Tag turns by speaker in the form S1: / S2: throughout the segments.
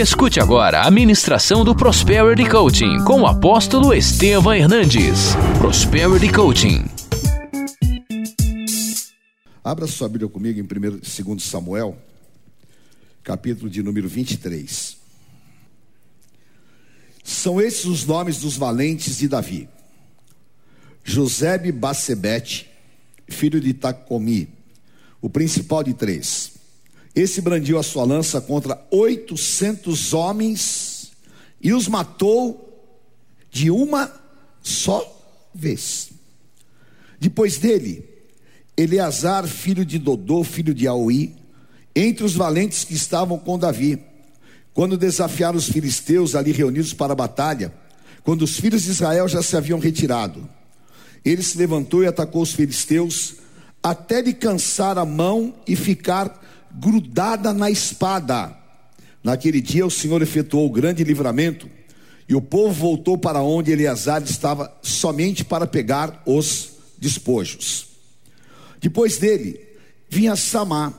S1: Escute agora a ministração do Prosperity Coaching com o apóstolo Estevam Hernandes. Prosperity Coaching.
S2: Abra sua Bíblia comigo em 1 2 Samuel, capítulo de número 23. São esses os nomes dos valentes de Davi. Josebe Bacebete, filho de Tacomi, o principal de três. Esse brandiu a sua lança contra oitocentos homens e os matou de uma só vez. Depois dele, Eleazar, filho de Dodô, filho de Aui, entre os valentes que estavam com Davi, quando desafiaram os filisteus ali reunidos para a batalha, quando os filhos de Israel já se haviam retirado. Ele se levantou e atacou os filisteus, até de cansar a mão e ficar grudada na espada. Naquele dia o Senhor efetuou o grande livramento, e o povo voltou para onde Eleazar estava somente para pegar os despojos. Depois dele vinha Samá,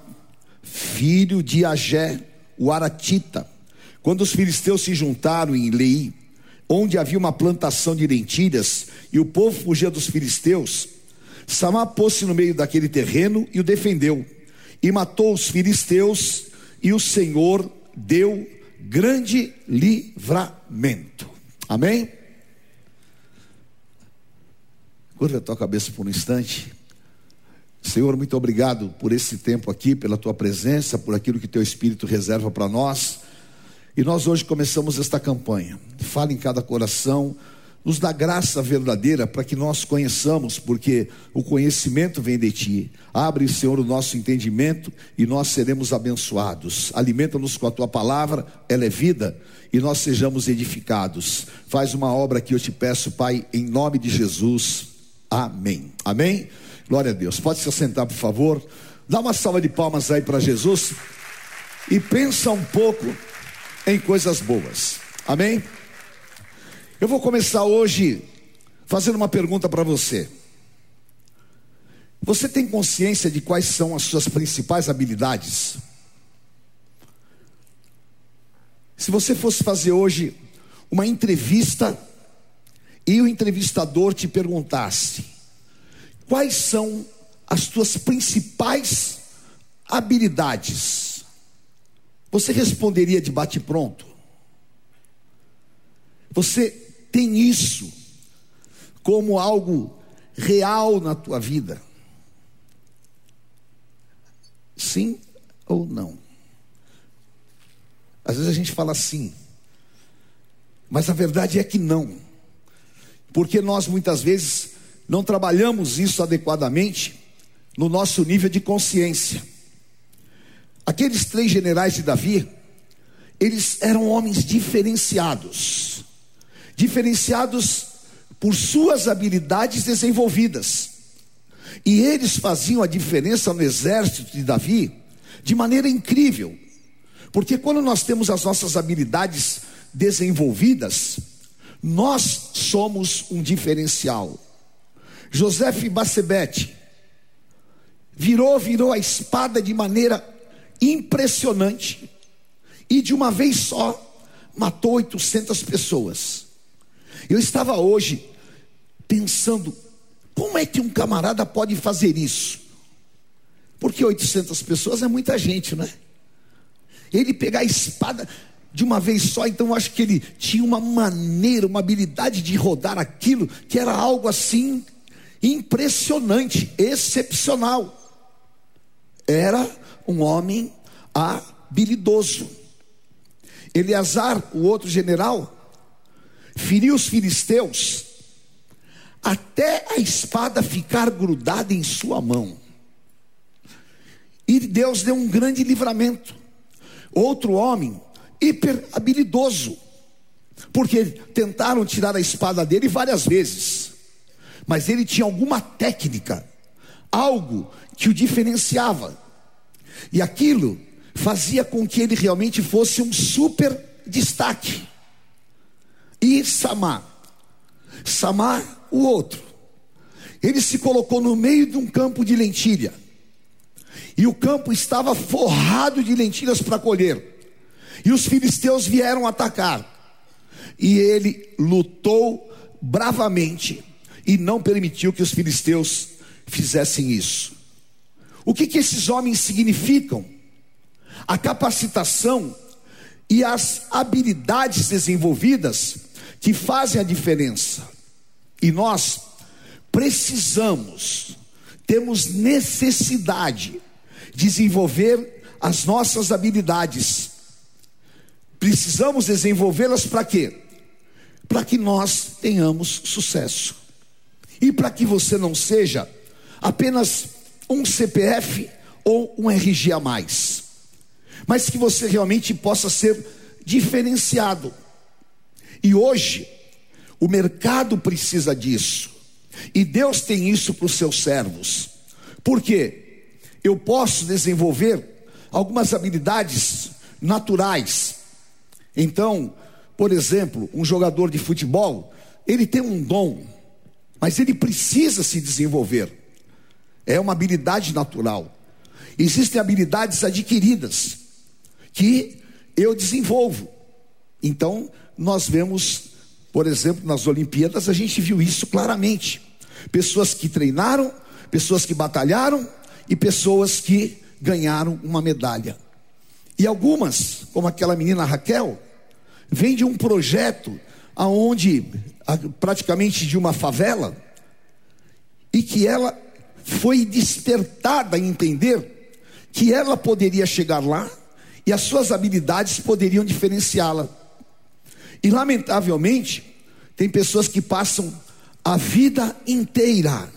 S2: filho de Agé, o Aratita. Quando os filisteus se juntaram em Lei, onde havia uma plantação de lentilhas, e o povo fugia dos filisteus, Samá pôs-se no meio daquele terreno e o defendeu e matou os filisteus, e o Senhor deu grande livramento. Amém? Curva a tua cabeça por um instante. Senhor, muito obrigado por esse tempo aqui, pela tua presença, por aquilo que teu Espírito reserva para nós. E nós hoje começamos esta campanha. Fala em cada coração nos dá graça verdadeira para que nós conheçamos, porque o conhecimento vem de ti. Abre, Senhor, o nosso entendimento e nós seremos abençoados. Alimenta-nos com a tua palavra, ela é vida, e nós sejamos edificados. Faz uma obra que eu te peço, Pai, em nome de Jesus. Amém. Amém. Glória a Deus. Pode se assentar, por favor. Dá uma salva de palmas aí para Jesus e pensa um pouco em coisas boas. Amém. Eu vou começar hoje fazendo uma pergunta para você. Você tem consciência de quais são as suas principais habilidades? Se você fosse fazer hoje uma entrevista e o entrevistador te perguntasse: quais são as tuas principais habilidades? Você responderia de bate-pronto? Você tem isso como algo real na tua vida? Sim ou não? Às vezes a gente fala sim, mas a verdade é que não, porque nós muitas vezes não trabalhamos isso adequadamente no nosso nível de consciência. Aqueles três generais de Davi, eles eram homens diferenciados diferenciados por suas habilidades desenvolvidas. E eles faziam a diferença no exército de Davi de maneira incrível. Porque quando nós temos as nossas habilidades desenvolvidas, nós somos um diferencial. José Bacebete virou, virou a espada de maneira impressionante e de uma vez só matou 800 pessoas. Eu estava hoje pensando, como é que um camarada pode fazer isso? Porque 800 pessoas é muita gente, não é? Ele pegar a espada de uma vez só, então eu acho que ele tinha uma maneira, uma habilidade de rodar aquilo, que era algo assim impressionante, excepcional. Era um homem habilidoso. Eleazar, o outro general, feriu os filisteus até a espada ficar grudada em sua mão. E Deus deu um grande livramento. Outro homem, hiper habilidoso, porque tentaram tirar a espada dele várias vezes, mas ele tinha alguma técnica, algo que o diferenciava, e aquilo fazia com que ele realmente fosse um super destaque e Samar. Samar, o outro. Ele se colocou no meio de um campo de lentilha. E o campo estava forrado de lentilhas para colher. E os filisteus vieram atacar. E ele lutou bravamente e não permitiu que os filisteus fizessem isso. O que, que esses homens significam? A capacitação e as habilidades desenvolvidas que fazem a diferença. E nós precisamos, temos necessidade de desenvolver as nossas habilidades. Precisamos desenvolvê-las para quê? Para que nós tenhamos sucesso. E para que você não seja apenas um CPF ou um RG a mais, mas que você realmente possa ser diferenciado. E hoje, o mercado precisa disso, e Deus tem isso para os seus servos, porque eu posso desenvolver algumas habilidades naturais. Então, por exemplo, um jogador de futebol, ele tem um dom, mas ele precisa se desenvolver. É uma habilidade natural. Existem habilidades adquiridas que eu desenvolvo. Então, nós vemos, por exemplo, nas Olimpíadas, a gente viu isso claramente. Pessoas que treinaram, pessoas que batalharam e pessoas que ganharam uma medalha. E algumas, como aquela menina Raquel, vem de um projeto aonde praticamente de uma favela e que ela foi despertada a entender que ela poderia chegar lá e as suas habilidades poderiam diferenciá-la. E lamentavelmente, tem pessoas que passam a vida inteira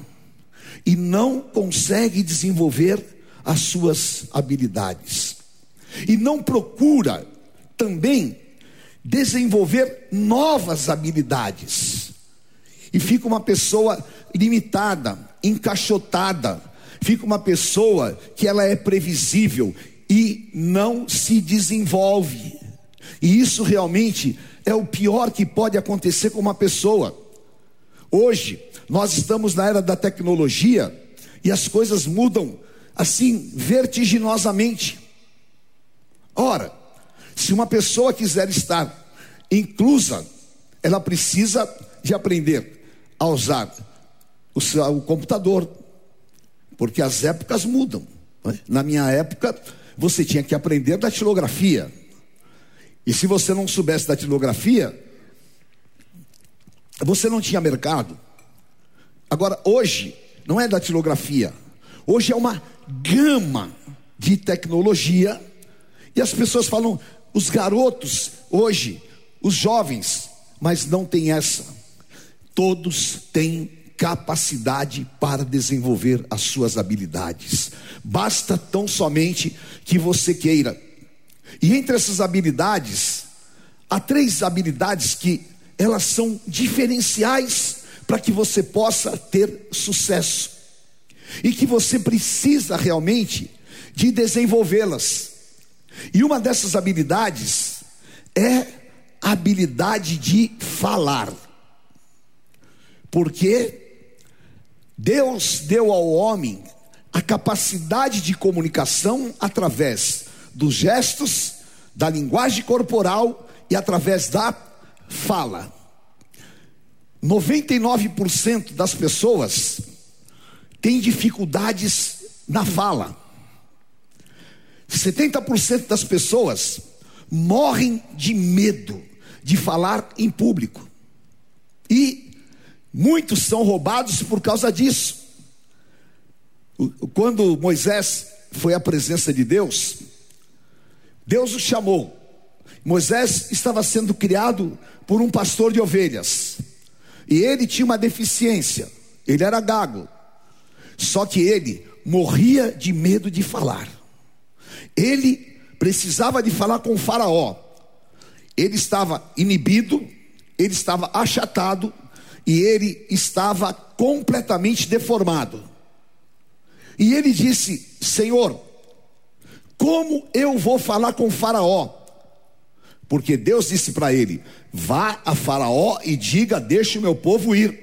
S2: e não conseguem desenvolver as suas habilidades. E não procura também desenvolver novas habilidades. E fica uma pessoa limitada, encaixotada, fica uma pessoa que ela é previsível e não se desenvolve. E isso realmente é o pior que pode acontecer com uma pessoa. Hoje, nós estamos na era da tecnologia e as coisas mudam assim vertiginosamente. Ora, se uma pessoa quiser estar inclusa, ela precisa de aprender a usar o, seu, o computador, porque as épocas mudam. Né? Na minha época, você tinha que aprender datilografia. E se você não soubesse datilografia, você não tinha mercado. Agora, hoje, não é datilografia. Hoje é uma gama de tecnologia. E as pessoas falam, os garotos hoje, os jovens, mas não tem essa. Todos têm capacidade para desenvolver as suas habilidades. Basta tão somente que você queira. E entre essas habilidades, há três habilidades que elas são diferenciais para que você possa ter sucesso. E que você precisa realmente de desenvolvê-las. E uma dessas habilidades é a habilidade de falar. Porque Deus deu ao homem a capacidade de comunicação através dos gestos, da linguagem corporal e através da fala. 99% das pessoas têm dificuldades na fala. 70% das pessoas morrem de medo de falar em público. E Muitos são roubados por causa disso. Quando Moisés foi à presença de Deus, Deus o chamou. Moisés estava sendo criado por um pastor de ovelhas. E ele tinha uma deficiência. Ele era gago. Só que ele morria de medo de falar. Ele precisava de falar com o Faraó. Ele estava inibido, ele estava achatado, e ele estava completamente deformado. E ele disse: Senhor, como eu vou falar com Faraó? Porque Deus disse para ele: Vá a Faraó e diga: Deixe o meu povo ir.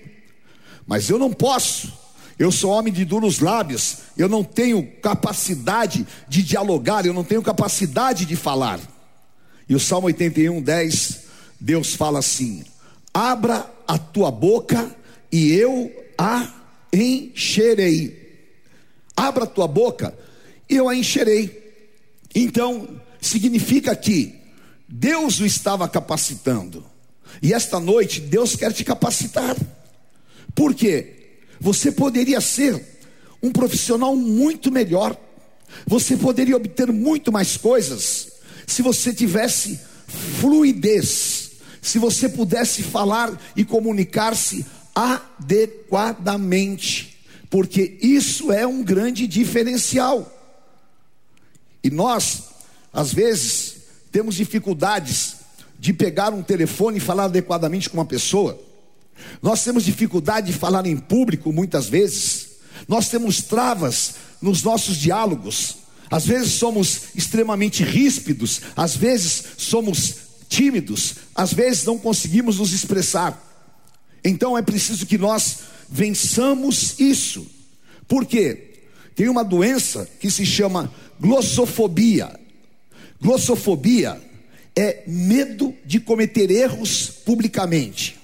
S2: Mas eu não posso, eu sou homem de duros lábios, eu não tenho capacidade de dialogar, eu não tenho capacidade de falar. E o Salmo 81, 10, Deus fala assim: Abra a tua boca e eu a encherei. Abra a tua boca e eu a encherei. Então, significa que Deus o estava capacitando. E esta noite Deus quer te capacitar. Por quê? Você poderia ser um profissional muito melhor. Você poderia obter muito mais coisas se você tivesse fluidez, se você pudesse falar e comunicar-se adequadamente, porque isso é um grande diferencial. E nós, às vezes, temos dificuldades de pegar um telefone e falar adequadamente com uma pessoa. Nós temos dificuldade de falar em público muitas vezes. Nós temos travas nos nossos diálogos. Às vezes somos extremamente ríspidos, às vezes somos tímidos, às vezes não conseguimos nos expressar. Então é preciso que nós vençamos isso. Por quê? Tem uma doença que se chama glossofobia. Glossofobia é medo de cometer erros publicamente.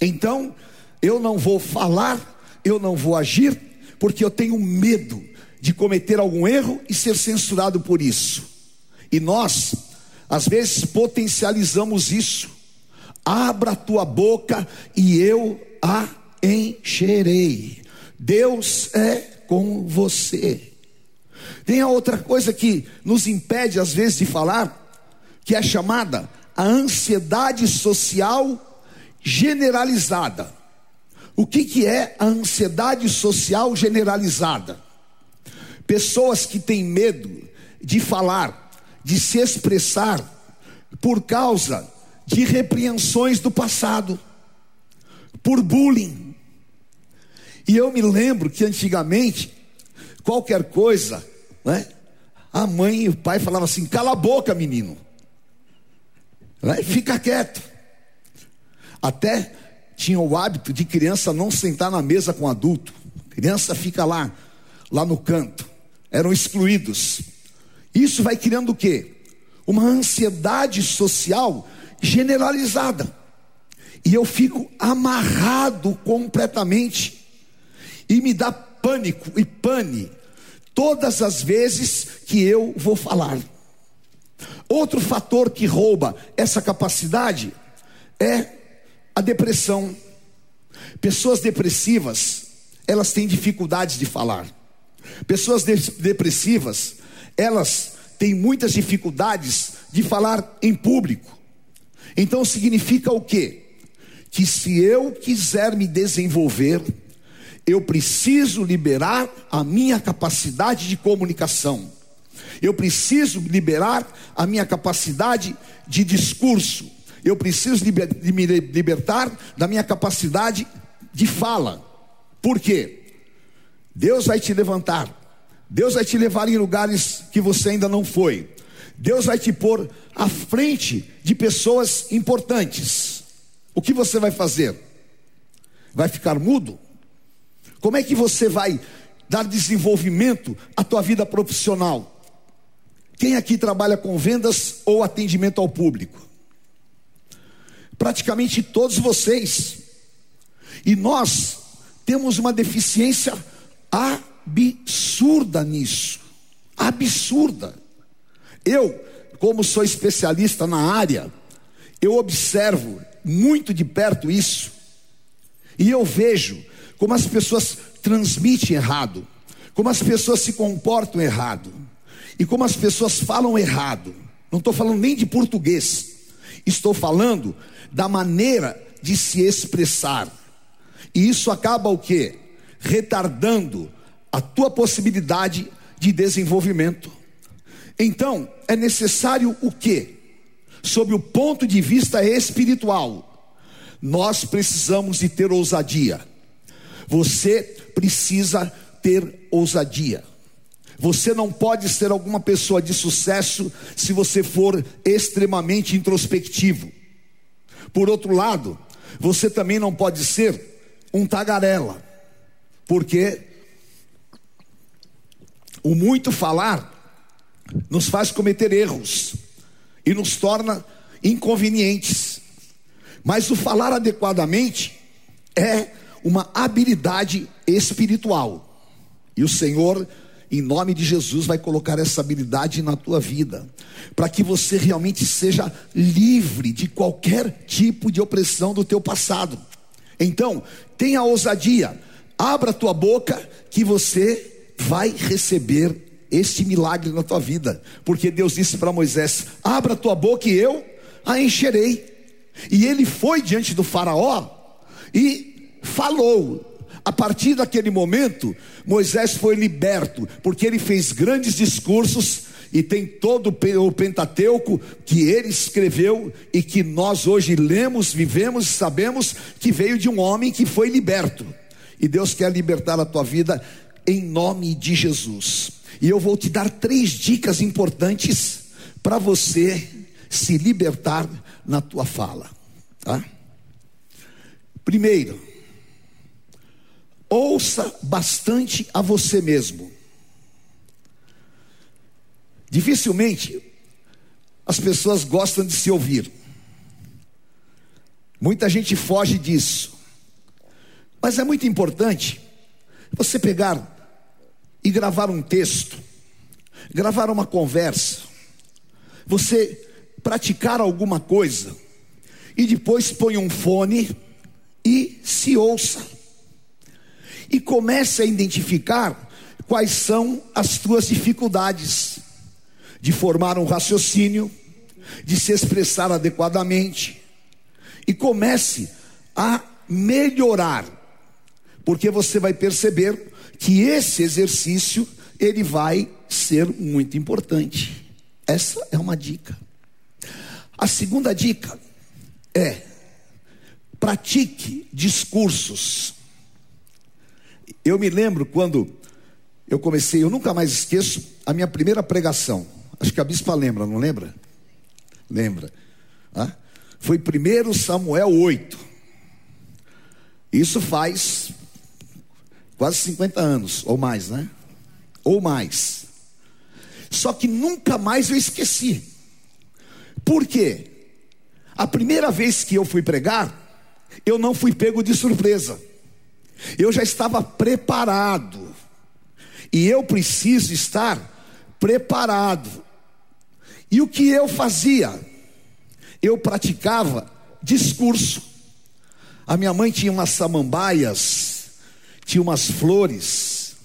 S2: Então, eu não vou falar, eu não vou agir, porque eu tenho medo de cometer algum erro e ser censurado por isso. E nós, às vezes, potencializamos isso. Abra a tua boca e eu a encherei. Deus é com você. Tem a outra coisa que nos impede, às vezes, de falar, que é chamada a ansiedade social generalizada. O que, que é a ansiedade social generalizada? Pessoas que têm medo de falar, de se expressar, por causa de repreensões do passado, por bullying. E eu me lembro que antigamente, qualquer coisa, né, a mãe e o pai falavam assim: cala a boca, menino, né, fica quieto. Até tinha o hábito de criança não sentar na mesa com adulto. Criança fica lá, lá no canto. Eram excluídos. Isso vai criando o quê? Uma ansiedade social generalizada. E eu fico amarrado completamente. E me dá pânico e pane todas as vezes que eu vou falar. Outro fator que rouba essa capacidade é a depressão. Pessoas depressivas, elas têm dificuldades de falar. Pessoas de depressivas, elas têm muitas dificuldades de falar em público. Então significa o quê? Que se eu quiser me desenvolver, eu preciso liberar a minha capacidade de comunicação. Eu preciso liberar a minha capacidade de discurso eu preciso de me libertar da minha capacidade de fala. Por quê? Deus vai te levantar, Deus vai te levar em lugares que você ainda não foi, Deus vai te pôr à frente de pessoas importantes. O que você vai fazer? Vai ficar mudo? Como é que você vai dar desenvolvimento à tua vida profissional? Quem aqui trabalha com vendas ou atendimento ao público? praticamente todos vocês. E nós temos uma deficiência absurda nisso. Absurda. Eu, como sou especialista na área, eu observo muito de perto isso. E eu vejo como as pessoas transmitem errado, como as pessoas se comportam errado, e como as pessoas falam errado. Não estou falando nem de português, estou falando da maneira de se expressar. E isso acaba o que? Retardando a tua possibilidade de desenvolvimento. Então, é necessário o que? Sob o ponto de vista espiritual, nós precisamos de ter ousadia. Você precisa ter ousadia. Você não pode ser alguma pessoa de sucesso se você for extremamente introspectivo. Por outro lado, você também não pode ser um tagarela, porque o muito falar nos faz cometer erros. e nos torna inconvenientes. Mas o falar adequadamente é uma habilidade espiritual. E o Senhor, em nome de Jesus, vai colocar essa habilidade na tua vida, para que você realmente seja livre de qualquer tipo de opressão do teu passado. Então, tenha ousadia, abra tua boca, que você vai receber este milagre na tua vida, porque Deus disse para Moisés: abra tua boca e eu a encherei. E ele foi diante do Faraó e falou. A partir daquele momento, Moisés foi liberto, porque ele fez grandes discursos e tem todo o Pentateuco que ele escreveu e que nós hoje lemos, vivemos e sabemos que veio de um homem que foi liberto. E Deus quer libertar a tua vida em nome de Jesus. E eu vou te dar três dicas importantes para você se libertar na tua fala. Tá? Primeiro, ouça bastante a você mesmo. Dificilmente as pessoas gostam de se ouvir. Muita gente foge disso. Mas é muito importante você pegar e gravar um texto, gravar uma conversa, você praticar alguma coisa e depois põe um fone e se ouça. E comece a identificar quais são as tuas dificuldades de formar um raciocínio, de se expressar adequadamente. E comece a melhorar, porque você vai perceber que esse exercício ele vai ser muito importante. Essa é uma dica. A segunda dica é: pratique discursos. Eu me lembro quando eu comecei, eu nunca mais esqueço a minha primeira pregação. Acho que a bispa lembra, não lembra? Lembra. Ah? Foi 1 Samuel 8. Isso faz quase 50 anos, ou mais, né? Ou mais. Só que nunca mais eu esqueci. Por quê? A primeira vez que eu fui pregar, eu não fui pego de surpresa. Eu já estava preparado. E eu preciso estar preparado. E o que eu fazia? Eu praticava discurso. A minha mãe tinha umas samambaias, tinha umas flores.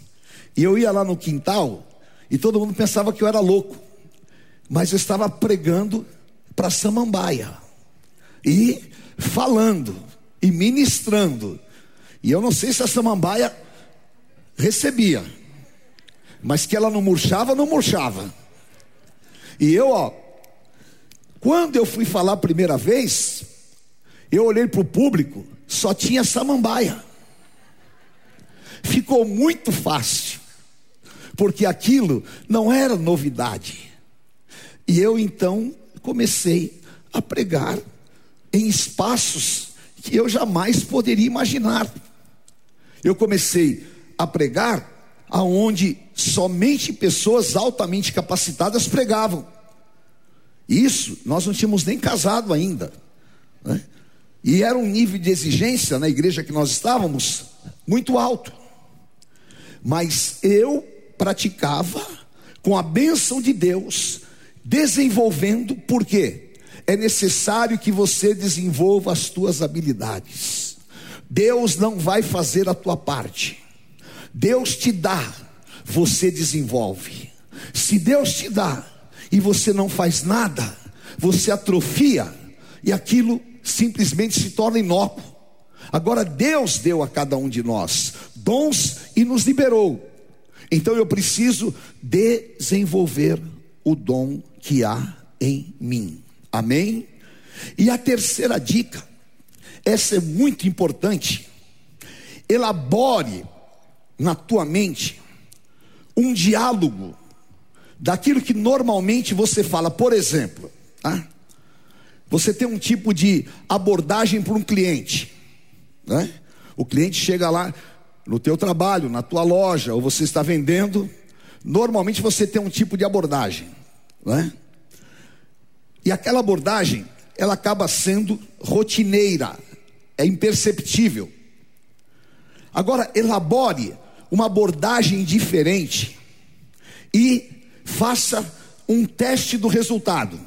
S2: E eu ia lá no quintal e todo mundo pensava que eu era louco. Mas eu estava pregando para samambaia e falando e ministrando. E eu não sei se a samambaia recebia, mas que ela não murchava, não murchava. E eu, ó, quando eu fui falar a primeira vez, eu olhei para o público, só tinha samambaia. Ficou muito fácil, porque aquilo não era novidade. E eu então comecei a pregar em espaços que eu jamais poderia imaginar. Eu comecei a pregar aonde somente pessoas altamente capacitadas pregavam. Isso nós não tínhamos nem casado ainda. Né? E era um nível de exigência na igreja que nós estávamos muito alto. Mas eu praticava com a bênção de Deus, desenvolvendo, por quê? é necessário que você desenvolva as tuas habilidades. Deus não vai fazer a tua parte. Deus te dá, você desenvolve. Se Deus te dá e você não faz nada, você atrofia e aquilo simplesmente se torna inócuo. Agora Deus deu a cada um de nós dons e nos liberou. Então eu preciso desenvolver o dom que há em mim. Amém? E a terceira dica, essa é muito importante. Elabore na tua mente um diálogo daquilo que normalmente você fala. Por exemplo, tá? você tem um tipo de abordagem para um cliente. Né? O cliente chega lá no teu trabalho, na tua loja, ou você está vendendo. Normalmente você tem um tipo de abordagem. Né? E aquela abordagem, ela acaba sendo rotineira, é imperceptível. Agora, elabore uma abordagem diferente e faça um teste do resultado.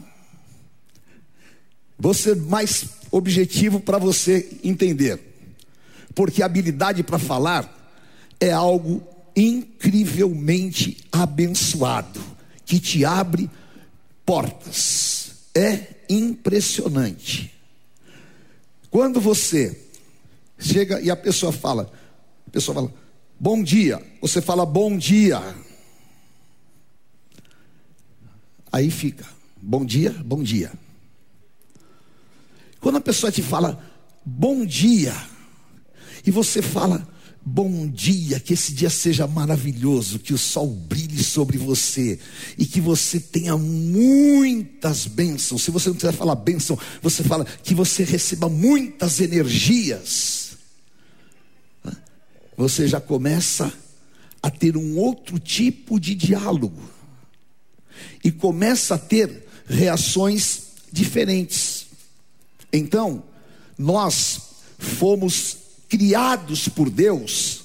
S2: Vou ser mais objetivo para você entender, porque habilidade para falar é algo incrivelmente abençoado, que te abre portas. É impressionante. Quando você chega e a pessoa fala, a pessoa fala, bom dia, você fala bom dia. Aí fica, bom dia, bom dia. Quando a pessoa te fala bom dia, e você fala bom dia, que esse dia seja maravilhoso, que o sol brilhe sobre você e que você tenha muitas bênçãos. Se você não quiser falar bênção, você fala que você receba muitas energias. Você já começa a ter um outro tipo de diálogo e começa a ter reações diferentes. Então, nós fomos criados por Deus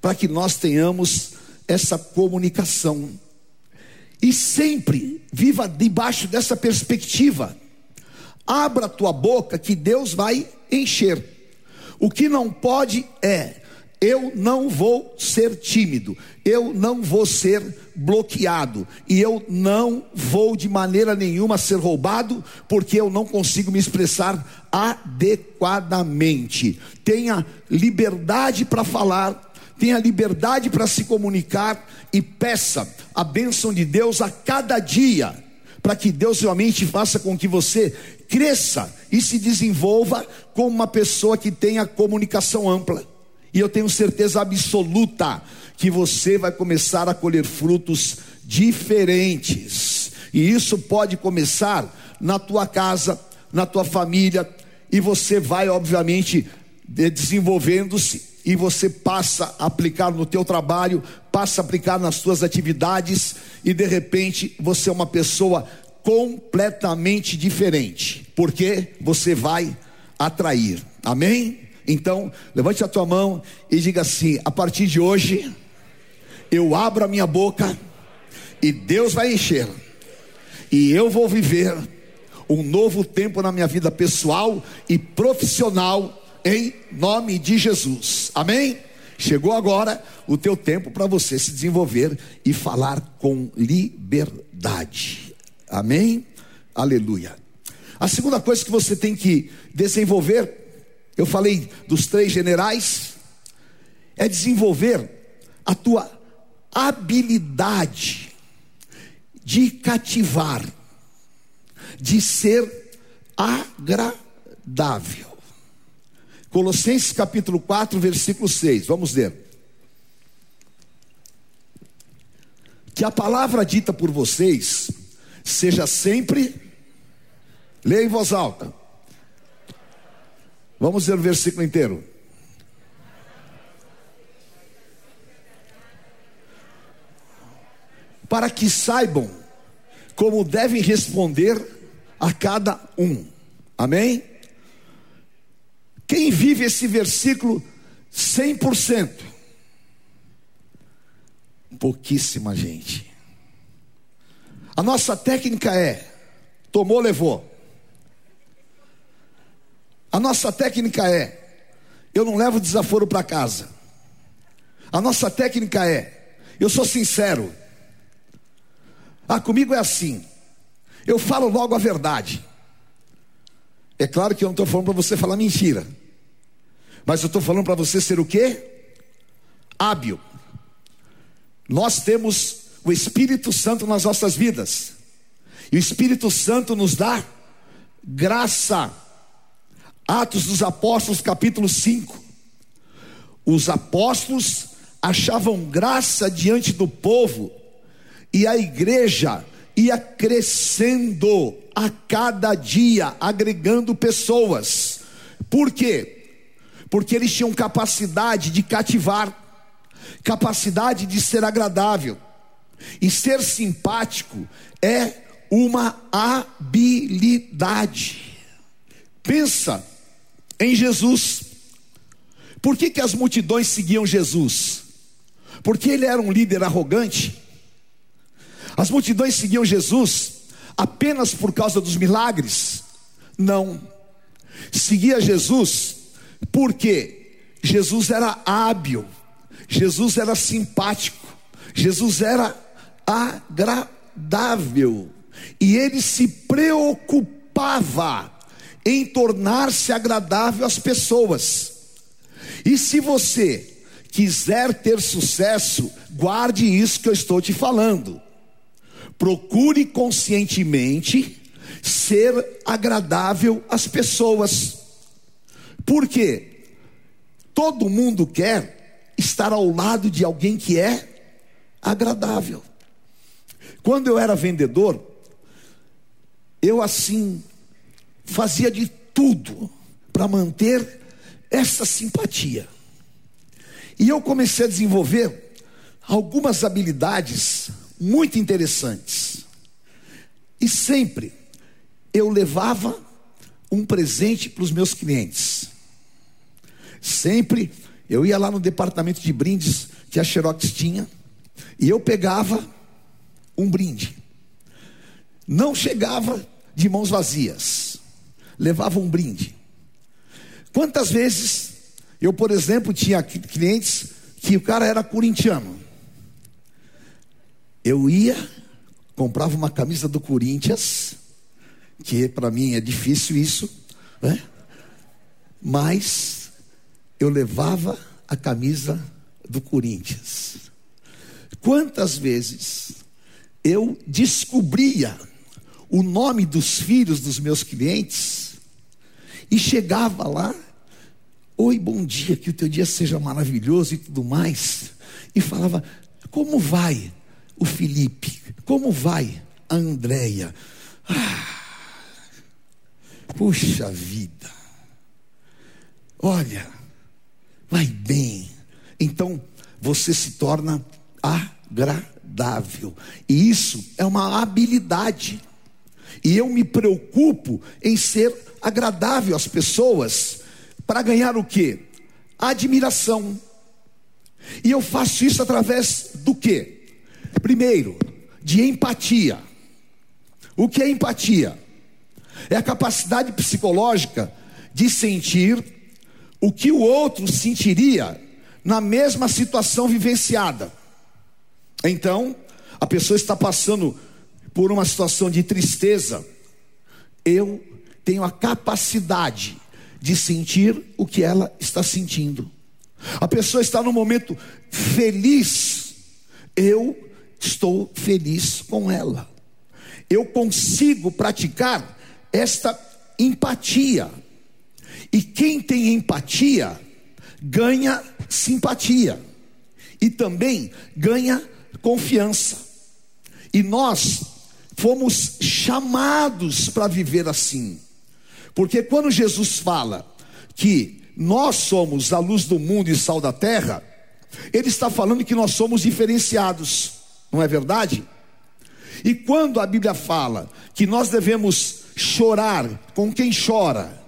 S2: para que nós tenhamos essa comunicação. E sempre viva debaixo dessa perspectiva. Abra tua boca que Deus vai encher. O que não pode é eu não vou ser tímido, eu não vou ser bloqueado, e eu não vou de maneira nenhuma ser roubado, porque eu não consigo me expressar adequadamente. Tenha liberdade para falar, tenha liberdade para se comunicar e peça a bênção de Deus a cada dia, para que Deus realmente faça com que você cresça e se desenvolva como uma pessoa que tenha comunicação ampla. E eu tenho certeza absoluta que você vai começar a colher frutos diferentes. E isso pode começar na tua casa, na tua família, e você vai, obviamente, desenvolvendo-se e você passa a aplicar no teu trabalho, passa a aplicar nas suas atividades e de repente você é uma pessoa completamente diferente, porque você vai atrair. Amém? Então, levante a tua mão e diga assim: a partir de hoje, eu abro a minha boca e Deus vai encher, e eu vou viver um novo tempo na minha vida pessoal e profissional, em nome de Jesus. Amém? Chegou agora o teu tempo para você se desenvolver e falar com liberdade. Amém? Aleluia. A segunda coisa que você tem que desenvolver eu falei dos três generais, é desenvolver a tua habilidade de cativar, de ser agradável. Colossenses capítulo 4, versículo 6, vamos ler. Que a palavra dita por vocês seja sempre, leia em voz alta, Vamos ler o versículo inteiro. Para que saibam como devem responder a cada um. Amém? Quem vive esse versículo 100%? Pouquíssima gente. A nossa técnica é: tomou, levou. A nossa técnica é: eu não levo desaforo para casa. A nossa técnica é: eu sou sincero. Ah, comigo é assim. Eu falo logo a verdade. É claro que eu não estou falando para você falar mentira. Mas eu estou falando para você ser o quê? Hábil. Nós temos o Espírito Santo nas nossas vidas. E o Espírito Santo nos dá graça Atos dos Apóstolos, capítulo 5. Os apóstolos achavam graça diante do povo, e a igreja ia crescendo a cada dia, agregando pessoas. Por quê? Porque eles tinham capacidade de cativar, capacidade de ser agradável. E ser simpático é uma habilidade. Pensa em Jesus. Por que, que as multidões seguiam Jesus? Porque ele era um líder arrogante? As multidões seguiam Jesus apenas por causa dos milagres? Não. Seguia Jesus porque Jesus era hábil, Jesus era simpático, Jesus era agradável e ele se preocupava em tornar-se agradável às pessoas. E se você quiser ter sucesso, guarde isso que eu estou te falando. Procure conscientemente ser agradável às pessoas. Por quê? Todo mundo quer estar ao lado de alguém que é agradável. Quando eu era vendedor, eu assim fazia de tudo para manter essa simpatia. E eu comecei a desenvolver algumas habilidades muito interessantes. E sempre eu levava um presente para os meus clientes. Sempre eu ia lá no departamento de brindes que a Xerox tinha e eu pegava um brinde. Não chegava de mãos vazias, levava um brinde. Quantas vezes eu, por exemplo, tinha clientes que o cara era corintiano. Eu ia, comprava uma camisa do Corinthians, que para mim é difícil isso, né? mas eu levava a camisa do Corinthians. Quantas vezes eu descobria o nome dos filhos dos meus clientes e chegava lá, oi, bom dia, que o teu dia seja maravilhoso e tudo mais, e falava: como vai o Felipe? Como vai a Andréia? Ah, Puxa vida. Olha, vai bem. Então você se torna agradável. E isso é uma habilidade. E eu me preocupo em ser agradável às pessoas para ganhar o que? Admiração. E eu faço isso através do que? Primeiro, de empatia. O que é empatia? é a capacidade psicológica de sentir o que o outro sentiria na mesma situação vivenciada. Então, a pessoa está passando por uma situação de tristeza, eu tenho a capacidade de sentir o que ela está sentindo. A pessoa está num momento feliz, eu estou feliz com ela. Eu consigo praticar esta empatia. E quem tem empatia ganha simpatia e também ganha confiança. E nós fomos chamados para viver assim. Porque quando Jesus fala que nós somos a luz do mundo e sal da terra, ele está falando que nós somos diferenciados, não é verdade? E quando a Bíblia fala que nós devemos chorar com quem chora,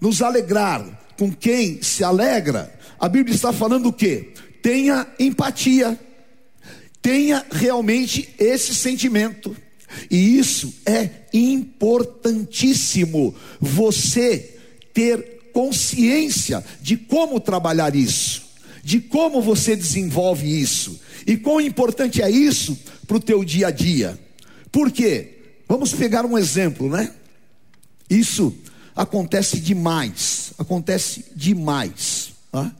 S2: nos alegrar com quem se alegra, a Bíblia está falando o que? Tenha empatia, tenha realmente esse sentimento, e isso é importantíssimo, você ter consciência de como trabalhar isso, de como você desenvolve isso, e quão importante é isso para o teu dia a dia. Por quê? Vamos pegar um exemplo, né? Isso acontece demais, acontece demais. Tá?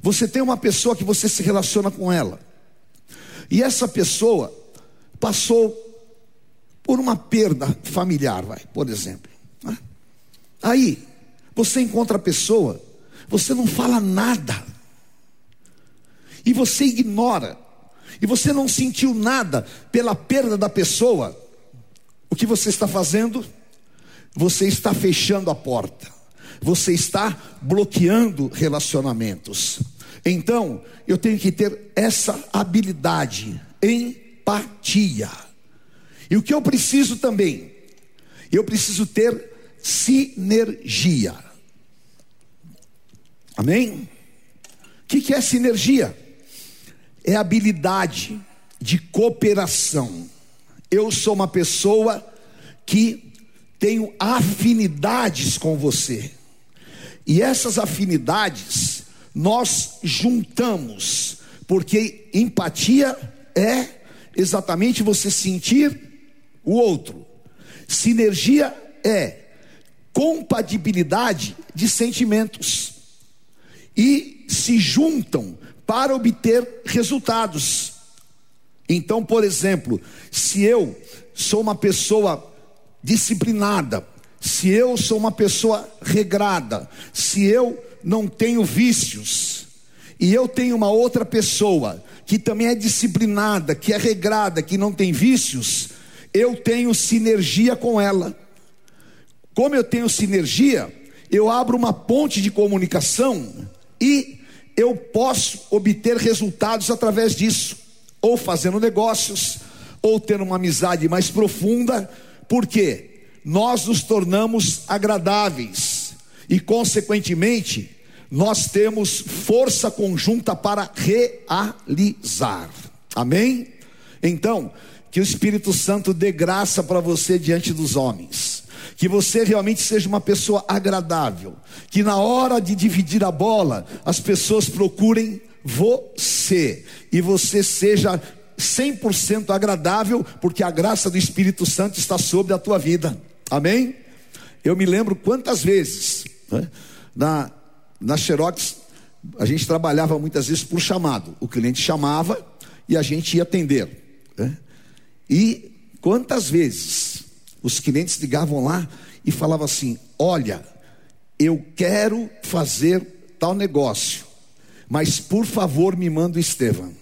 S2: Você tem uma pessoa que você se relaciona com ela, e essa pessoa passou por uma perda familiar, vai, por exemplo. Tá? Aí, você encontra a pessoa, você não fala nada, e você ignora, e você não sentiu nada pela perda da pessoa, o que você está fazendo? você está fechando a porta, você está bloqueando relacionamentos. Então, eu tenho que ter essa habilidade, empatia. E o que eu preciso também? Eu preciso ter sinergia. Amém? O que, que é sinergia? É habilidade de cooperação. Eu sou uma pessoa que tenho afinidades com você. E essas afinidades nós juntamos, porque empatia é exatamente você sentir o outro. Sinergia é compatibilidade de sentimentos e se juntam para obter resultados. Então, por exemplo, se eu sou uma pessoa disciplinada, se eu sou uma pessoa regrada, se eu não tenho vícios, e eu tenho uma outra pessoa que também é disciplinada, que é regrada, que não tem vícios, eu tenho sinergia com ela. Como eu tenho sinergia, eu abro uma ponte de comunicação e eu posso obter resultados através disso, ou fazendo negócios, ou tendo uma amizade mais profunda, porque nós nos tornamos agradáveis e, consequentemente, nós temos força conjunta para realizar. Amém? Então, que o Espírito Santo dê graça para você diante dos homens. Que você realmente seja uma pessoa agradável. Que na hora de dividir a bola, as pessoas procurem você. E você seja 100% agradável, porque a graça do Espírito Santo está sobre a tua vida. Amém? Eu me lembro quantas vezes, né, na na Xerox, a gente trabalhava muitas vezes por chamado. O cliente chamava e a gente ia atender. Né? E quantas vezes os clientes ligavam lá e falavam assim: Olha, eu quero fazer tal negócio, mas por favor me manda o Estevam.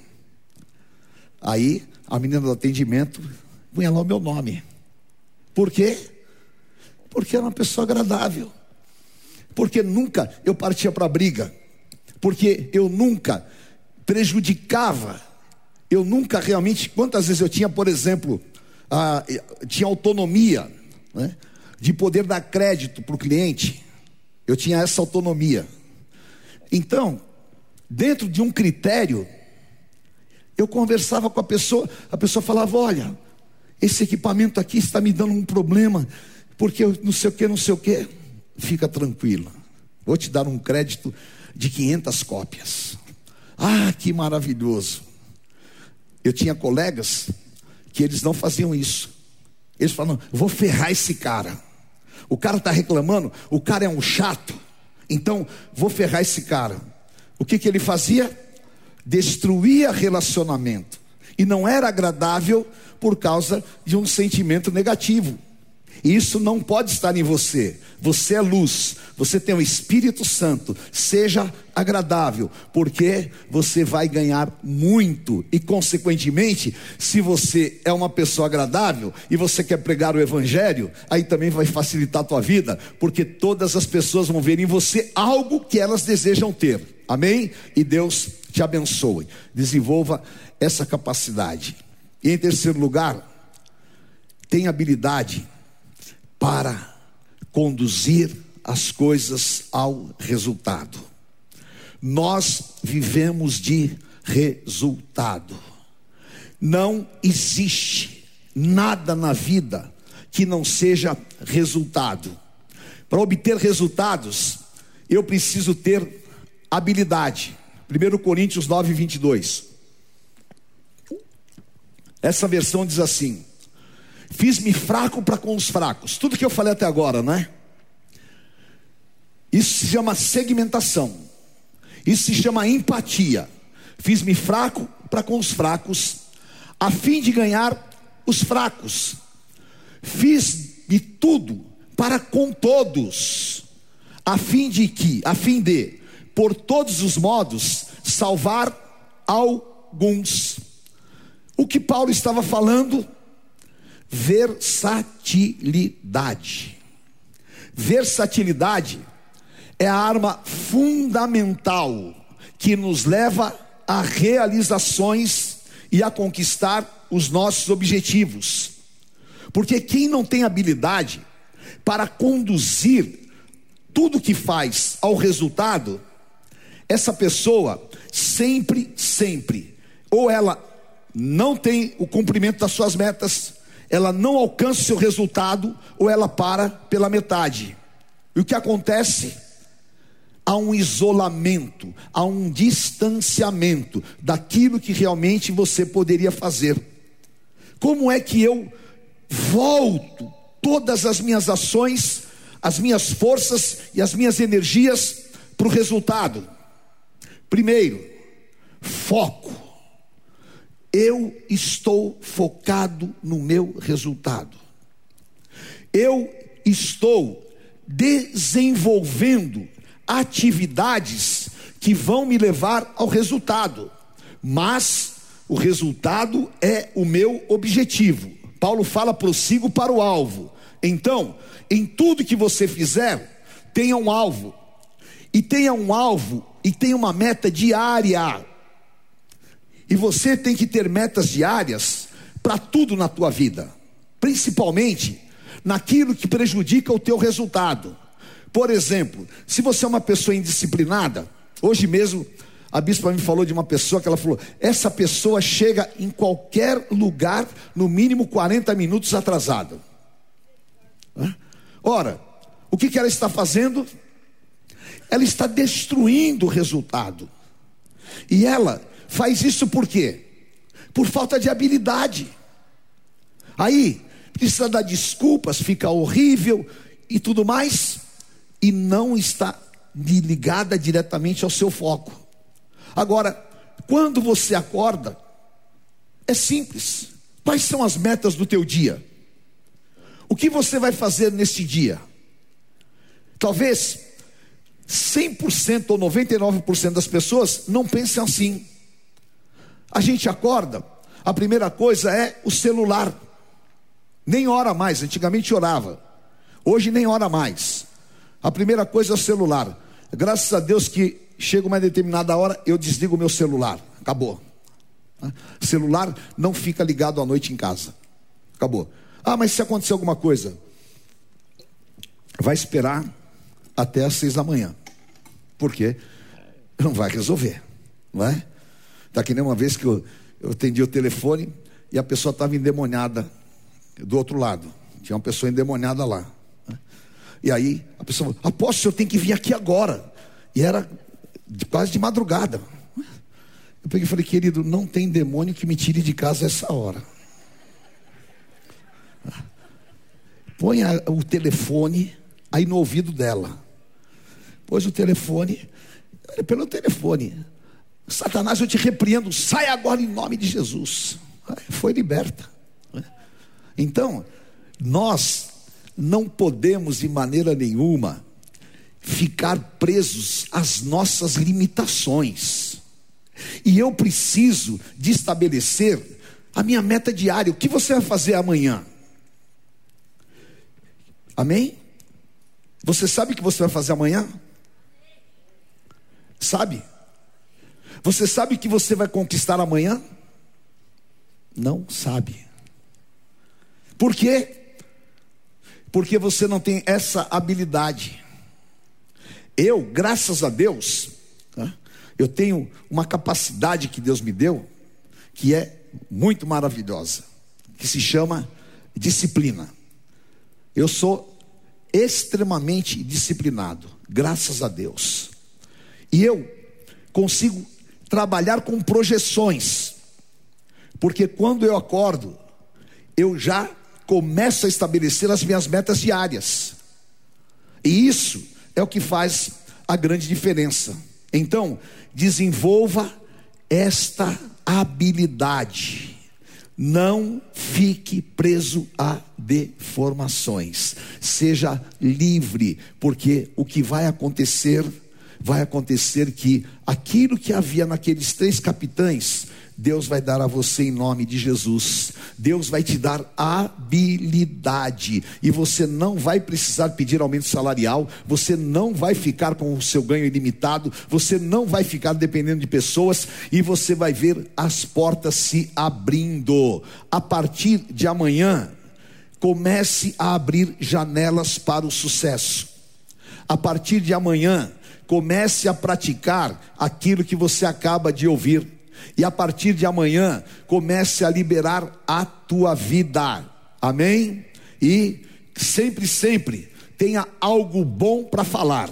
S2: Aí a menina do atendimento punha lá o meu nome. Por quê? Porque era uma pessoa agradável porque nunca eu partia para briga, porque eu nunca prejudicava, eu nunca realmente, quantas vezes eu tinha, por exemplo, a, tinha autonomia né, de poder dar crédito para o cliente, eu tinha essa autonomia. Então, dentro de um critério, eu conversava com a pessoa, a pessoa falava: Olha, esse equipamento aqui está me dando um problema, porque eu não sei o que, não sei o que fica tranquila. Vou te dar um crédito de 500 cópias. Ah, que maravilhoso. Eu tinha colegas que eles não faziam isso. Eles falavam: vou ferrar esse cara. O cara está reclamando, o cara é um chato. Então, vou ferrar esse cara. O que, que ele fazia? Destruía relacionamento. E não era agradável por causa de um sentimento negativo. E isso não pode estar em você. Você é luz, você tem o Espírito Santo. Seja agradável, porque você vai ganhar muito. E, consequentemente, se você é uma pessoa agradável e você quer pregar o Evangelho, aí também vai facilitar a tua vida, porque todas as pessoas vão ver em você algo que elas desejam ter. Amém? E Deus te abençoe. Desenvolva essa capacidade. E em terceiro lugar, tenha habilidade para conduzir as coisas ao resultado. Nós vivemos de resultado. Não existe nada na vida que não seja resultado. Para obter resultados, eu preciso ter habilidade. 1 Coríntios 9, 22. Essa versão diz assim: Fiz-me fraco para com os fracos. Tudo que eu falei até agora, não é? Isso se chama segmentação. Isso se chama empatia. Fiz-me fraco para com os fracos, a fim de ganhar os fracos. Fiz-me tudo para com todos, a fim de que, a fim de, por todos os modos, salvar alguns. O que Paulo estava falando versatilidade. Versatilidade é a arma fundamental que nos leva a realizações e a conquistar os nossos objetivos. Porque quem não tem habilidade para conduzir tudo que faz ao resultado, essa pessoa sempre, sempre, ou ela não tem o cumprimento das suas metas, ela não alcança o seu resultado, ou ela para pela metade. E o que acontece? Há um isolamento, há um distanciamento daquilo que realmente você poderia fazer. Como é que eu volto todas as minhas ações, as minhas forças e as minhas energias para o resultado? Primeiro, foco. Eu estou focado no meu resultado. Eu estou desenvolvendo atividades que vão me levar ao resultado, mas o resultado é o meu objetivo. Paulo fala: prossigo para o alvo. Então, em tudo que você fizer, tenha um alvo, e tenha um alvo e tenha uma meta diária. E você tem que ter metas diárias para tudo na tua vida, principalmente naquilo que prejudica o teu resultado. Por exemplo, se você é uma pessoa indisciplinada, hoje mesmo a bispa me falou de uma pessoa que ela falou: essa pessoa chega em qualquer lugar, no mínimo 40 minutos atrasada. Ora, o que, que ela está fazendo? Ela está destruindo o resultado. E ela faz isso por quê? Por falta de habilidade. Aí, precisa dar desculpas, fica horrível e tudo mais, e não está ligada diretamente ao seu foco. Agora, quando você acorda, é simples. Quais são as metas do teu dia? O que você vai fazer neste dia? Talvez 100% ou 99% das pessoas não pensem assim. A gente acorda, a primeira coisa é o celular. Nem ora mais, antigamente orava. Hoje nem ora mais. A primeira coisa é o celular. Graças a Deus que chega uma determinada hora, eu desligo o meu celular. Acabou. Celular não fica ligado à noite em casa. Acabou. Ah, mas se acontecer alguma coisa, vai esperar até às seis da manhã. Por quê? Não vai resolver. Não é? Está que nem uma vez que eu, eu atendi o telefone e a pessoa estava endemoniada do outro lado. Tinha uma pessoa endemoniada lá. E aí a pessoa falou: Apóstolo, o senhor tem que vir aqui agora. E era quase de madrugada. Eu peguei e falei, querido, não tem demônio que me tire de casa essa hora. Põe o telefone aí no ouvido dela. Pôs o telefone, pelo telefone. Satanás, eu te repreendo, sai agora em nome de Jesus. Foi liberta. Então, nós não podemos de maneira nenhuma ficar presos às nossas limitações. E eu preciso de estabelecer a minha meta diária. O que você vai fazer amanhã? Amém? Você sabe o que você vai fazer amanhã? Sabe? Você sabe que você vai conquistar amanhã? Não sabe. Por quê? Porque você não tem essa habilidade. Eu, graças a Deus, eu tenho uma capacidade que Deus me deu, que é muito maravilhosa, que se chama disciplina. Eu sou extremamente disciplinado, graças a Deus. E eu consigo trabalhar com projeções, porque quando eu acordo, eu já começo a estabelecer as minhas metas diárias. E isso é o que faz a grande diferença. Então, desenvolva esta habilidade. Não fique preso a deformações. Seja livre, porque o que vai acontecer, vai acontecer que aquilo que havia naqueles três capitães Deus vai dar a você em nome de Jesus. Deus vai te dar habilidade e você não vai precisar pedir aumento salarial, você não vai ficar com o seu ganho ilimitado, você não vai ficar dependendo de pessoas e você vai ver as portas se abrindo. A partir de amanhã, comece a abrir janelas para o sucesso. A partir de amanhã, comece a praticar aquilo que você acaba de ouvir. E a partir de amanhã, comece a liberar a tua vida. Amém? E sempre, sempre tenha algo bom para falar.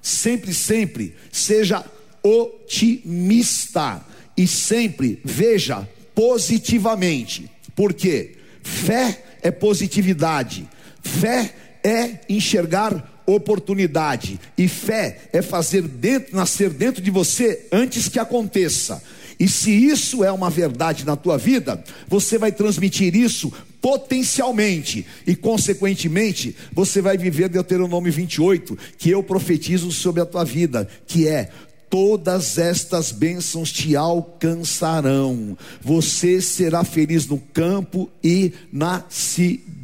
S2: Sempre, sempre seja otimista e sempre veja positivamente. Por quê? Fé é positividade. Fé é enxergar oportunidade. E fé é fazer dentro, nascer dentro de você antes que aconteça. E se isso é uma verdade na tua vida, você vai transmitir isso potencialmente e consequentemente você vai viver Deuteronômio 28, que eu profetizo sobre a tua vida, que é todas estas bênçãos te alcançarão. Você será feliz no campo e na cidade.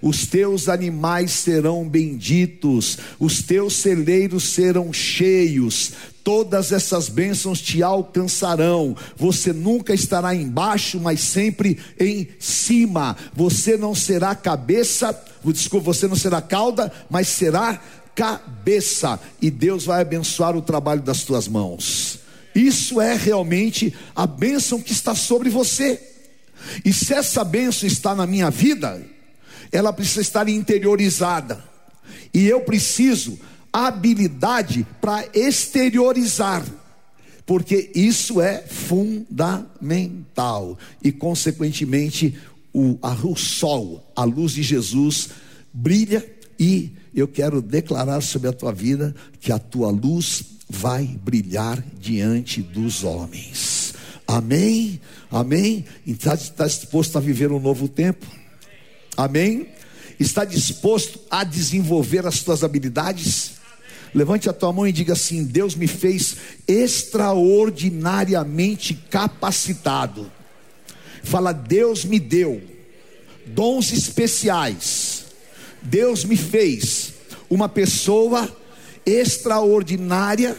S2: Os teus animais serão benditos, os teus celeiros serão cheios. Todas essas bênçãos te alcançarão. Você nunca estará embaixo, mas sempre em cima. Você não será cabeça, desculpa, você não será cauda, mas será cabeça, e Deus vai abençoar o trabalho das tuas mãos. Isso é realmente a bênção que está sobre você. E se essa bênção está na minha vida, ela precisa estar interiorizada. E eu preciso habilidade para exteriorizar. Porque isso é fundamental. E, consequentemente, o, a, o sol, a luz de Jesus, brilha e eu quero declarar sobre a tua vida que a tua luz vai brilhar diante dos homens. Amém? Amém? Está, está disposto a viver um novo tempo? Amém? Está disposto a desenvolver as tuas habilidades? Levante a tua mão e diga assim: Deus me fez extraordinariamente capacitado. Fala, Deus me deu dons especiais Deus me fez uma pessoa extraordinária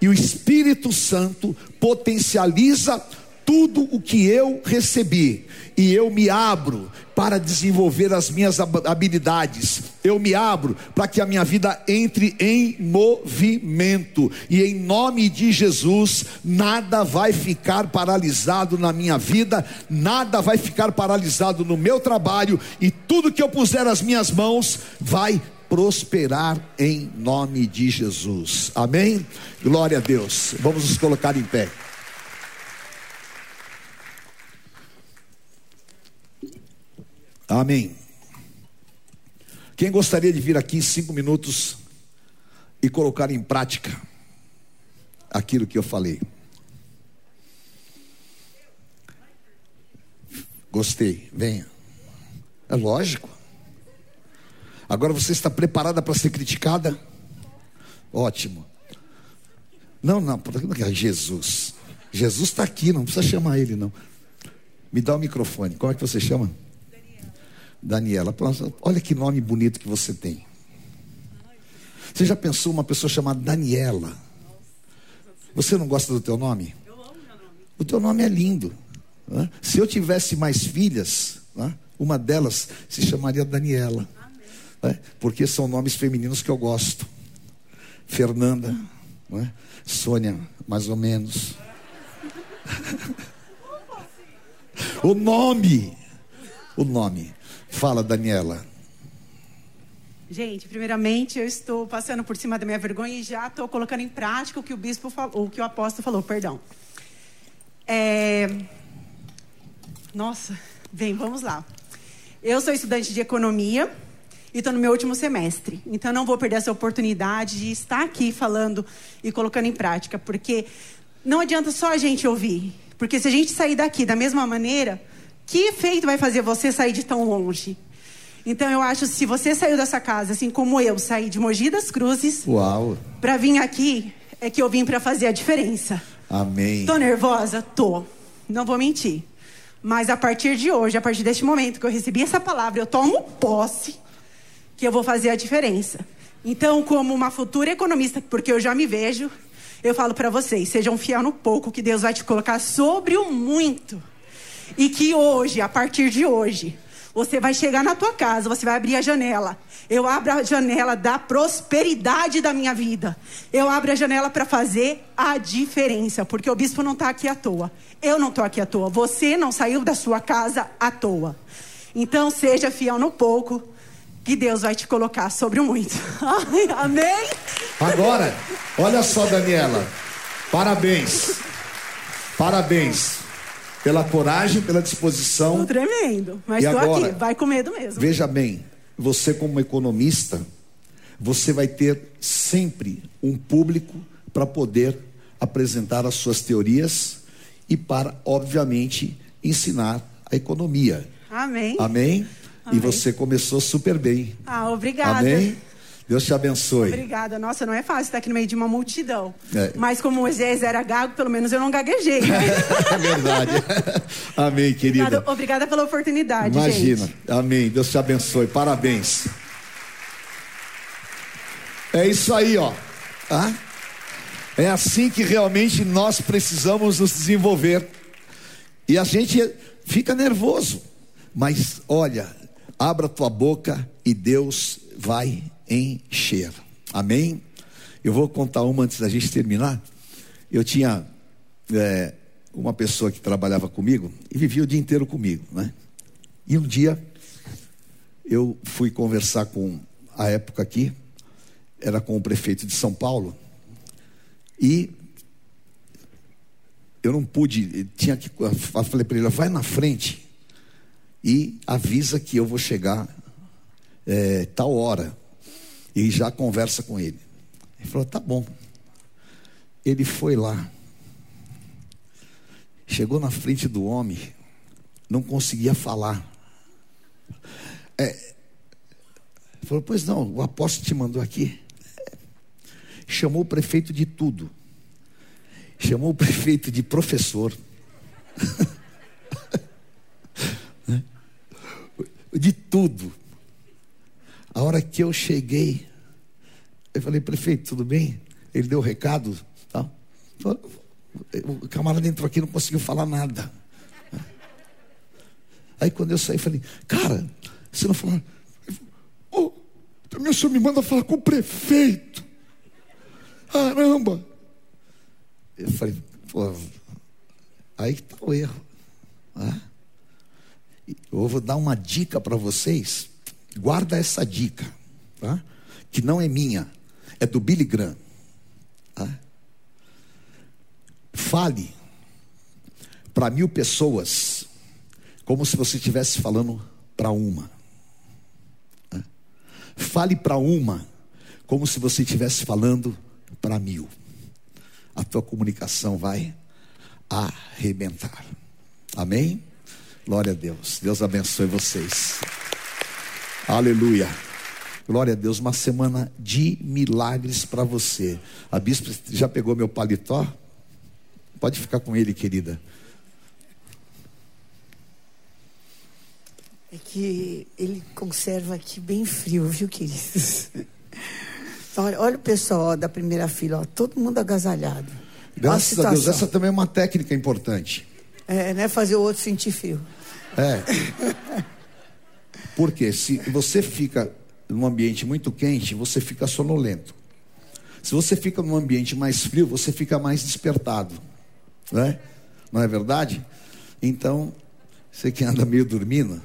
S2: e o Espírito Santo potencializa tudo o que eu recebi e eu me abro para desenvolver as minhas habilidades. Eu me abro para que a minha vida entre em movimento. E em nome de Jesus, nada vai ficar paralisado na minha vida, nada vai ficar paralisado no meu trabalho e tudo que eu puser as minhas mãos vai prosperar em nome de Jesus. Amém? Glória a Deus. Vamos nos colocar em pé. Amém. Quem gostaria de vir aqui cinco minutos e colocar em prática aquilo que eu falei? Gostei, venha. É lógico. Agora você está preparada para ser criticada? Ótimo. Não, não, Jesus. Jesus está aqui, não precisa chamar ele, não. Me dá o microfone. Como é que você chama? Daniela. Olha que nome bonito que você tem. Você já pensou uma pessoa chamada Daniela? Você não gosta do teu nome? O teu nome é lindo. Né? Se eu tivesse mais filhas, né? uma delas se chamaria Daniela. Né? Porque são nomes femininos que eu gosto. Fernanda, né? Sônia, mais ou menos. o nome, o nome. Fala, Daniela.
S3: Gente, primeiramente eu estou passando por cima da minha vergonha e já estou colocando em prática o que o bispo falou, o que o apóstolo falou, perdão. É... Nossa, bem, vamos lá. Eu sou estudante de economia e estou no meu último semestre. Então não vou perder essa oportunidade de estar aqui falando e colocando em prática, porque não adianta só a gente ouvir. Porque se a gente sair daqui da mesma maneira, que efeito vai fazer você sair de tão longe? Então eu acho se você saiu dessa casa, assim como eu, saí de Mogi das Cruzes, para vir aqui, é que eu vim para fazer a diferença.
S2: Amém.
S3: Tô nervosa? Tô. Não vou mentir. Mas a partir de hoje, a partir deste momento que eu recebi essa palavra, eu tomo posse que eu vou fazer a diferença. Então, como uma futura economista, porque eu já me vejo, eu falo para vocês, sejam fiel no pouco que Deus vai te colocar sobre o muito. E que hoje, a partir de hoje, Você vai chegar na tua casa, você vai abrir a janela. Eu abro a janela da prosperidade da minha vida. Eu abro a janela para fazer a diferença, porque o bispo não está aqui à toa. Eu não estou aqui à toa. Você não saiu da sua casa à toa. Então seja fiel no pouco, que Deus vai te colocar sobre o muito. Amém?
S2: Agora, olha só, Daniela. Parabéns. Parabéns pela coragem, pela disposição.
S3: Tô tremendo, mas estou aqui, vai com medo mesmo.
S2: Veja bem, você como economista, você vai ter sempre um público para poder apresentar as suas teorias e para, obviamente, ensinar a economia.
S3: Amém.
S2: Amém. Amém. E você começou super bem.
S3: Ah, obrigada.
S2: Amém. Deus te abençoe.
S3: Obrigada. Nossa, não é fácil estar aqui no meio de uma multidão. É. Mas como Moisés era gago, pelo menos eu não gaguejei. Né?
S2: é verdade. Amém, querida.
S3: Obrigada, obrigada pela oportunidade,
S2: Imagina.
S3: Gente.
S2: Amém. Deus te abençoe. Parabéns. É isso aí, ó. Ah? É assim que realmente nós precisamos nos desenvolver. E a gente fica nervoso. Mas olha, abra tua boca e Deus vai encher. Amém? Eu vou contar uma antes da gente terminar. Eu tinha é, uma pessoa que trabalhava comigo e vivia o dia inteiro comigo, né? E um dia eu fui conversar com a época aqui, era com o prefeito de São Paulo, e eu não pude, tinha que, falei para ele, vai na frente e avisa que eu vou chegar é, tal hora e já conversa com ele. Ele falou: tá bom. Ele foi lá, chegou na frente do homem, não conseguia falar. É, falou: pois não, o apóstolo te mandou aqui. Chamou o prefeito de tudo, chamou o prefeito de professor. De tudo. A hora que eu cheguei, eu falei, prefeito, tudo bem? Ele deu o recado. Tá? O camarada entrou aqui e não conseguiu falar nada. Aí quando eu saí, falei, cara, você não falou. Também o senhor me manda falar com o prefeito. Caramba! Eu falei, pô, aí está o erro. Eu vou dar uma dica para vocês Guarda essa dica, tá? que não é minha, é do Billy Graham. Tá? Fale para mil pessoas como se você estivesse falando para uma. Tá? Fale para uma como se você estivesse falando para mil. A tua comunicação vai arrebentar. Amém? Glória a Deus. Deus abençoe vocês. Aleluia. Glória a Deus, uma semana de milagres para você. A bispa já pegou meu paletó? Pode ficar com ele, querida.
S4: É que ele conserva aqui bem frio, viu, queridos? Olha, olha o pessoal da primeira fila, ó, todo mundo agasalhado.
S2: Graças a, a Deus, essa também é uma técnica importante.
S4: É, né? Fazer o outro sentir frio.
S2: É. Porque se você fica num ambiente muito quente, você fica sonolento. Se você fica num ambiente mais frio, você fica mais despertado. Né? Não é verdade? Então, você que anda meio dormindo,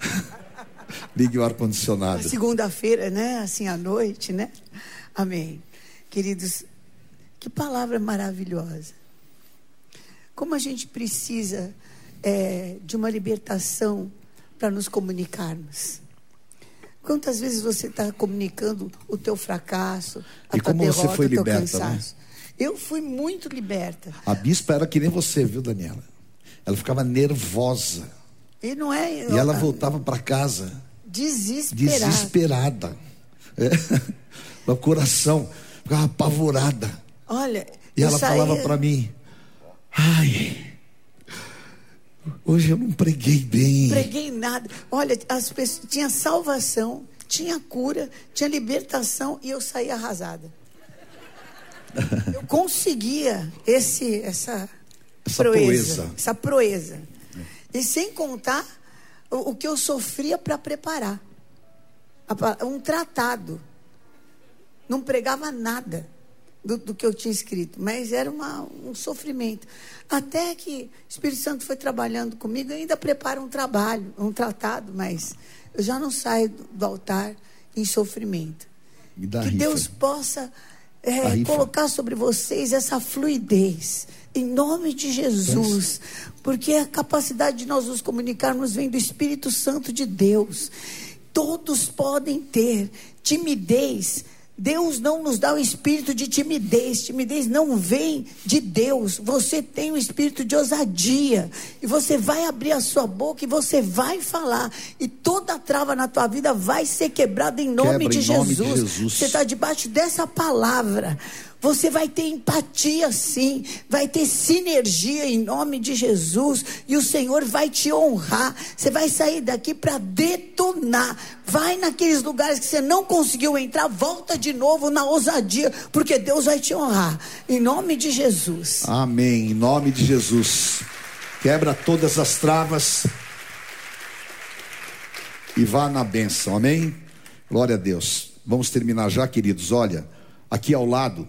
S2: ligue o ar-condicionado.
S4: Segunda-feira, né? Assim à noite, né? Amém. Queridos, que palavra maravilhosa. Como a gente precisa é, de uma libertação para nos comunicarmos. Quantas vezes você está comunicando o teu fracasso, a
S2: e
S4: tua
S2: como
S4: derrota,
S2: você foi
S4: o teu
S2: liberta, né?
S4: cansaço? Né? Eu fui muito liberta.
S2: A bispa era que nem você, viu, Daniela? Ela ficava nervosa.
S4: E não é.
S2: E ela voltava para casa
S4: desesperada.
S2: Desesperada. É. Coração ficava apavorada.
S4: Olha.
S2: E ela saía... falava para mim: Ai, Hoje eu não preguei bem.
S4: Preguei nada. Olha, as pessoas, tinha salvação, tinha cura, tinha libertação e eu saí arrasada. eu conseguia esse, essa,
S2: essa
S4: proeza, proeza, Essa proeza. E sem contar o, o que eu sofria para preparar. Um tratado. Não pregava nada do, do, que eu tinha escrito, mas era uma, um sofrimento. Até que o Espírito Santo foi trabalhando comigo, ainda prepara um trabalho, um tratado, mas eu já não saio do, do altar em sofrimento. que rifa. Deus possa é, colocar sobre vocês essa fluidez. Em nome de Jesus. Porque a capacidade de nós nos comunicarmos vem do Espírito Santo de Deus. Todos podem ter timidez Deus não nos dá o espírito de timidez. Timidez não vem de Deus. Você tem o um espírito de ousadia. E você vai abrir a sua boca e você vai falar. E toda trava na tua vida vai ser quebrada em nome, de, em nome Jesus. de Jesus. Você está debaixo dessa palavra. Você vai ter empatia sim, vai ter sinergia em nome de Jesus e o Senhor vai te honrar. Você vai sair daqui para detonar. Vai naqueles lugares que você não conseguiu entrar, volta de novo na ousadia, porque Deus vai te honrar. Em nome de Jesus.
S2: Amém. Em nome de Jesus. Quebra todas as travas e vá na bênção. Amém? Glória a Deus. Vamos terminar já, queridos. Olha, aqui ao lado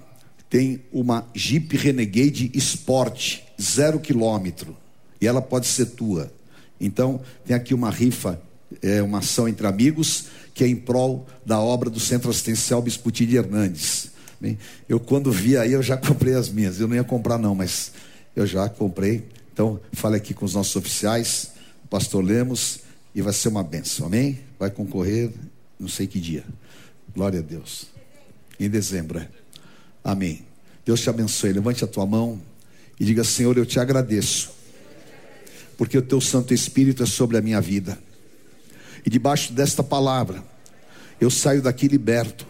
S2: tem uma Jeep Renegade Sport, zero quilômetro, e ela pode ser tua. Então, tem aqui uma rifa, é, uma ação entre amigos, que é em prol da obra do Centro Assistencial Bisputi de Hernandes. Bem, eu quando vi aí, eu já comprei as minhas. Eu não ia comprar não, mas eu já comprei. Então, fale aqui com os nossos oficiais, o pastor Lemos, e vai ser uma benção, amém? Vai concorrer, não sei que dia. Glória a Deus. Em dezembro, é. Amém. Deus te abençoe. Levante a tua mão e diga: Senhor, eu te agradeço, porque o teu Santo Espírito é sobre a minha vida. E debaixo desta palavra, eu saio daqui liberto.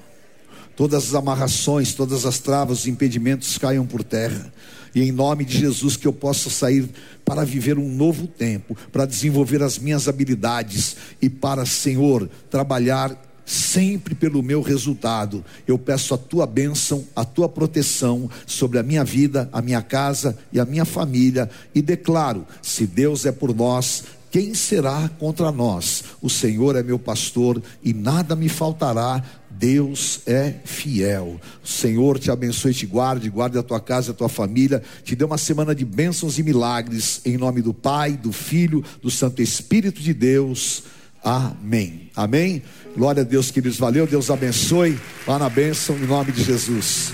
S2: Todas as amarrações, todas as travas, os impedimentos caiam por terra. E em nome de Jesus que eu possa sair para viver um novo tempo, para desenvolver as minhas habilidades e para, Senhor, trabalhar sempre pelo meu resultado. Eu peço a tua bênção, a tua proteção sobre a minha vida, a minha casa e a minha família e declaro: se Deus é por nós, quem será contra nós? O Senhor é meu pastor e nada me faltará. Deus é fiel. O Senhor te abençoe, te guarde, guarde a tua casa, a tua família. Te dê uma semana de bênçãos e milagres. Em nome do Pai, do Filho, do Santo Espírito de Deus. Amém. Amém. Glória a Deus, queridos. Valeu. Deus abençoe. Vá na bênção em nome de Jesus.